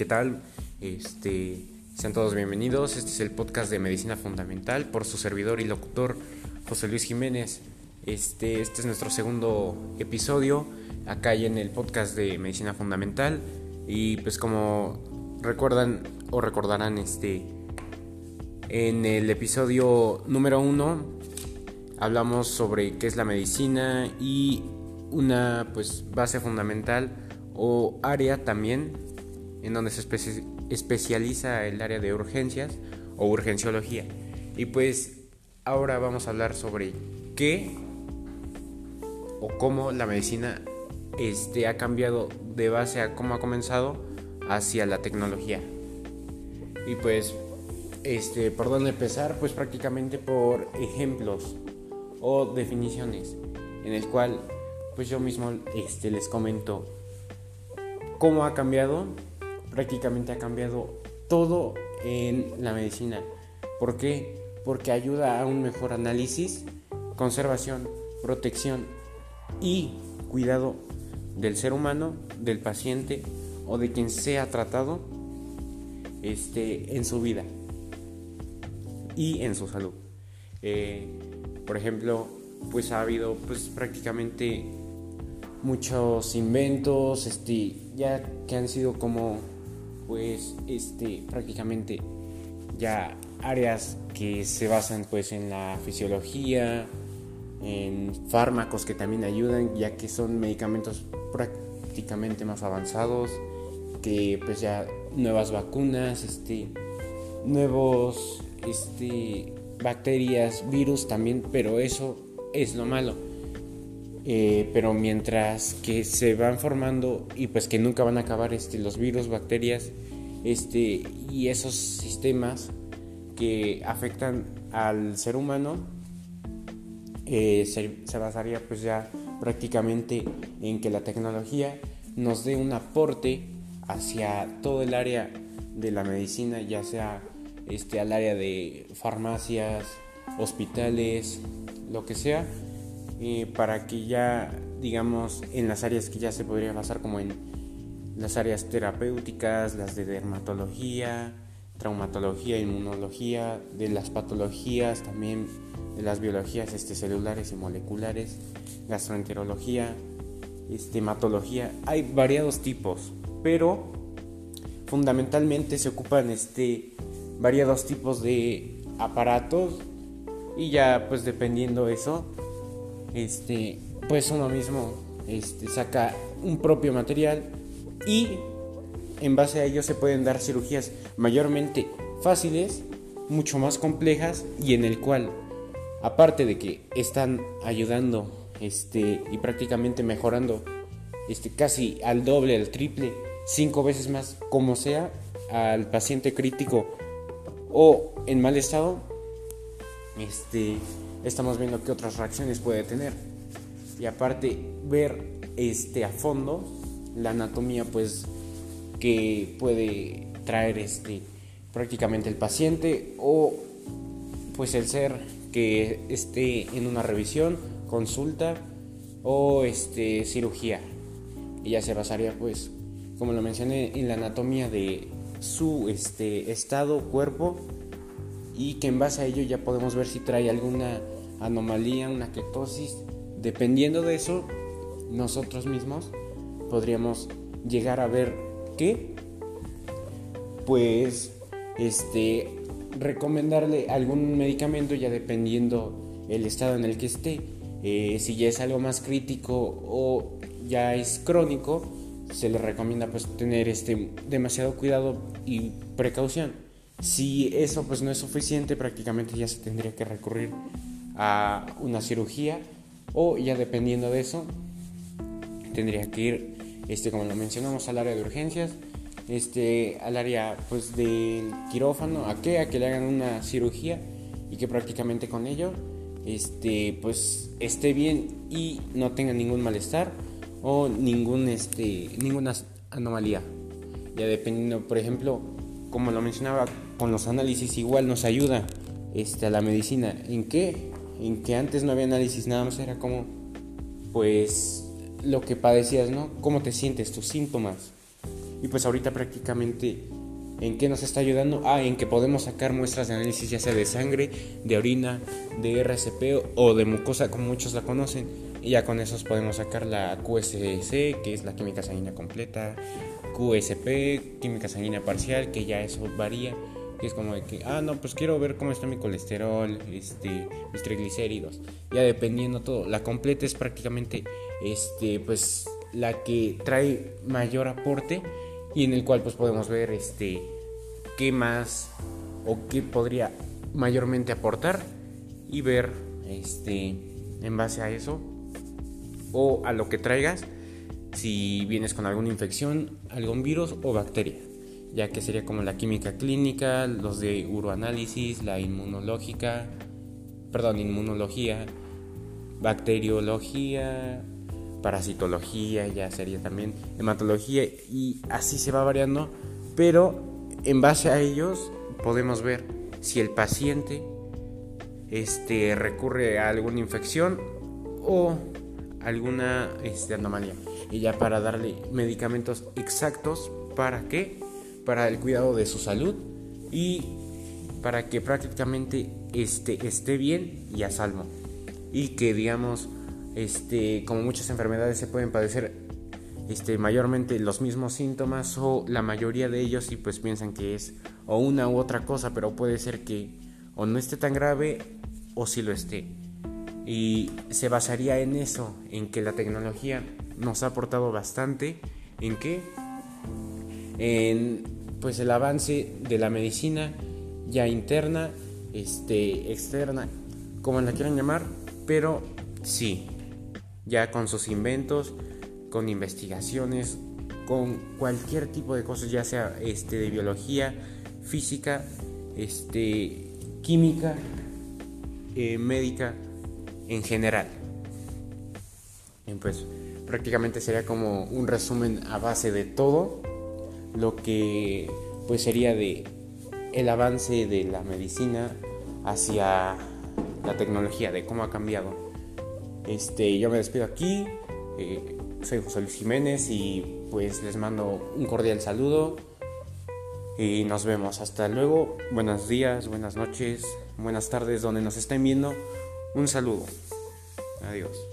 ¿Qué tal? Este, sean todos bienvenidos. Este es el podcast de Medicina Fundamental por su servidor y locutor José Luis Jiménez. Este, este es nuestro segundo episodio acá y en el podcast de Medicina Fundamental. Y pues como recuerdan o recordarán, este, en el episodio número uno hablamos sobre qué es la medicina y una pues base fundamental o área también en donde se especializa el área de urgencias o urgenciología. Y pues ahora vamos a hablar sobre qué o cómo la medicina este, ha cambiado de base a cómo ha comenzado hacia la tecnología. Y pues, este, ¿por dónde empezar? Pues prácticamente por ejemplos o definiciones en el cual pues yo mismo este, les comento cómo ha cambiado, prácticamente ha cambiado todo en la medicina. ¿Por qué? Porque ayuda a un mejor análisis, conservación, protección y cuidado del ser humano, del paciente o de quien sea tratado este, en su vida y en su salud. Eh, por ejemplo, pues ha habido pues prácticamente muchos inventos, este, ya que han sido como, pues, este, prácticamente ya áreas que se basan pues en la fisiología, en fármacos que también ayudan, ya que son medicamentos prácticamente más avanzados, que pues ya nuevas vacunas, este, nuevos, este, bacterias, virus también, pero eso es lo malo eh, pero mientras que se van formando y pues que nunca van a acabar este, los virus, bacterias este, y esos sistemas que afectan al ser humano, eh, se, se, basaría pues ya prácticamente en que la tecnología nos dé un aporte hacia todo el área de la medicina, ya sea este, al área de farmacias, hospitales, lo que sea, para que ya, digamos, en las áreas que ya se podría basar como en las áreas terapéuticas, las de dermatología, traumatología, inmunología, de las patologías también, de las biologías este, celulares y moleculares, gastroenterología, este, hematología, hay variados tipos, pero fundamentalmente se ocupan este, variados tipos de aparatos y ya pues dependiendo eso este, pues uno mismo este, saca un propio material y en base a ello se pueden dar cirugías mayormente fáciles, mucho más complejas y en el cual, aparte de que están ayudando este, y prácticamente mejorando este, casi al doble, al triple, cinco veces más, como sea, al paciente crítico o en mal estado, este, estamos viendo qué otras reacciones puede tener. Y aparte, ver este, a fondo la anatomía pues, que puede traer este, prácticamente el paciente o pues el ser que esté en una revisión, consulta o este, cirugía. Y ya se basaría pues, como lo mencioné, en la anatomía de su este, estado, cuerpo y que en base a ello ya podemos ver si trae alguna anomalía, una ketosis. Dependiendo de eso, nosotros mismos podríamos llegar a ver que, pues, este, recomendarle algún medicamento ya dependiendo el estado en el que esté. Eh, si ya es algo más crítico o ya es crónico, se le recomienda pues tener este demasiado cuidado y precaución. Si eso pues no es suficiente, prácticamente ya se tendría que recurrir a una cirugía o ya dependiendo de eso, tendría que ir, este, como lo mencionamos, al área de urgencias, este, al área pues del quirófano, ¿a qué? A que le hagan una cirugía y que prácticamente con ello este, pues esté bien y no tenga ningún malestar o ningún, este, ninguna anomalía. Ya dependiendo, por ejemplo, como lo mencionaba, con los análisis igual nos ayuda este, a la medicina. ¿En qué? En que antes no había análisis, nada más era como, pues, lo que padecías, ¿no? ¿Cómo te sientes, tus síntomas? Y pues ahorita prácticamente ¿En qué nos está ayudando? Ah, en que podemos sacar muestras de análisis ya sea de sangre, de orina, de RCP o de mucosa como muchos la conocen. Y ya con esos podemos sacar la QSC, que es la química sanguínea completa, QSP, química sanguínea parcial, que ya eso varía. Y es como de que, ah, no, pues quiero ver cómo está mi colesterol, este, mis triglicéridos. Ya dependiendo todo. La completa es prácticamente, este, pues, la que trae mayor aporte y en el cual pues podemos ver este qué más o qué podría mayormente aportar y ver este en base a eso o a lo que traigas si vienes con alguna infección, algún virus o bacteria, ya que sería como la química clínica, los de uroanálisis, la inmunológica, perdón, inmunología, bacteriología, parasitología, ya sería también hematología y así se va variando, pero en base a ellos podemos ver si el paciente este, recurre a alguna infección o alguna este, anomalía. Y ya para darle medicamentos exactos para qué? Para el cuidado de su salud y para que prácticamente este, esté bien y a salvo. Y que digamos este, como muchas enfermedades se pueden padecer este, mayormente los mismos síntomas o la mayoría de ellos y pues piensan que es o una u otra cosa, pero puede ser que o no esté tan grave o sí lo esté. Y se basaría en eso, en que la tecnología nos ha aportado bastante, en qué? En pues el avance de la medicina ya interna, este, externa, como la quieran llamar, pero sí, ya con sus inventos, con investigaciones, con cualquier tipo de cosas, ya sea este, de biología, física, este, química, eh, médica en general. Y pues prácticamente sería como un resumen a base de todo lo que pues sería de el avance de la medicina hacia la tecnología, de cómo ha cambiado este, yo me despido aquí. Eh, soy José Luis Jiménez y pues les mando un cordial saludo. Y nos vemos. Hasta luego. Buenos días, buenas noches, buenas tardes, donde nos estén viendo. Un saludo. Adiós.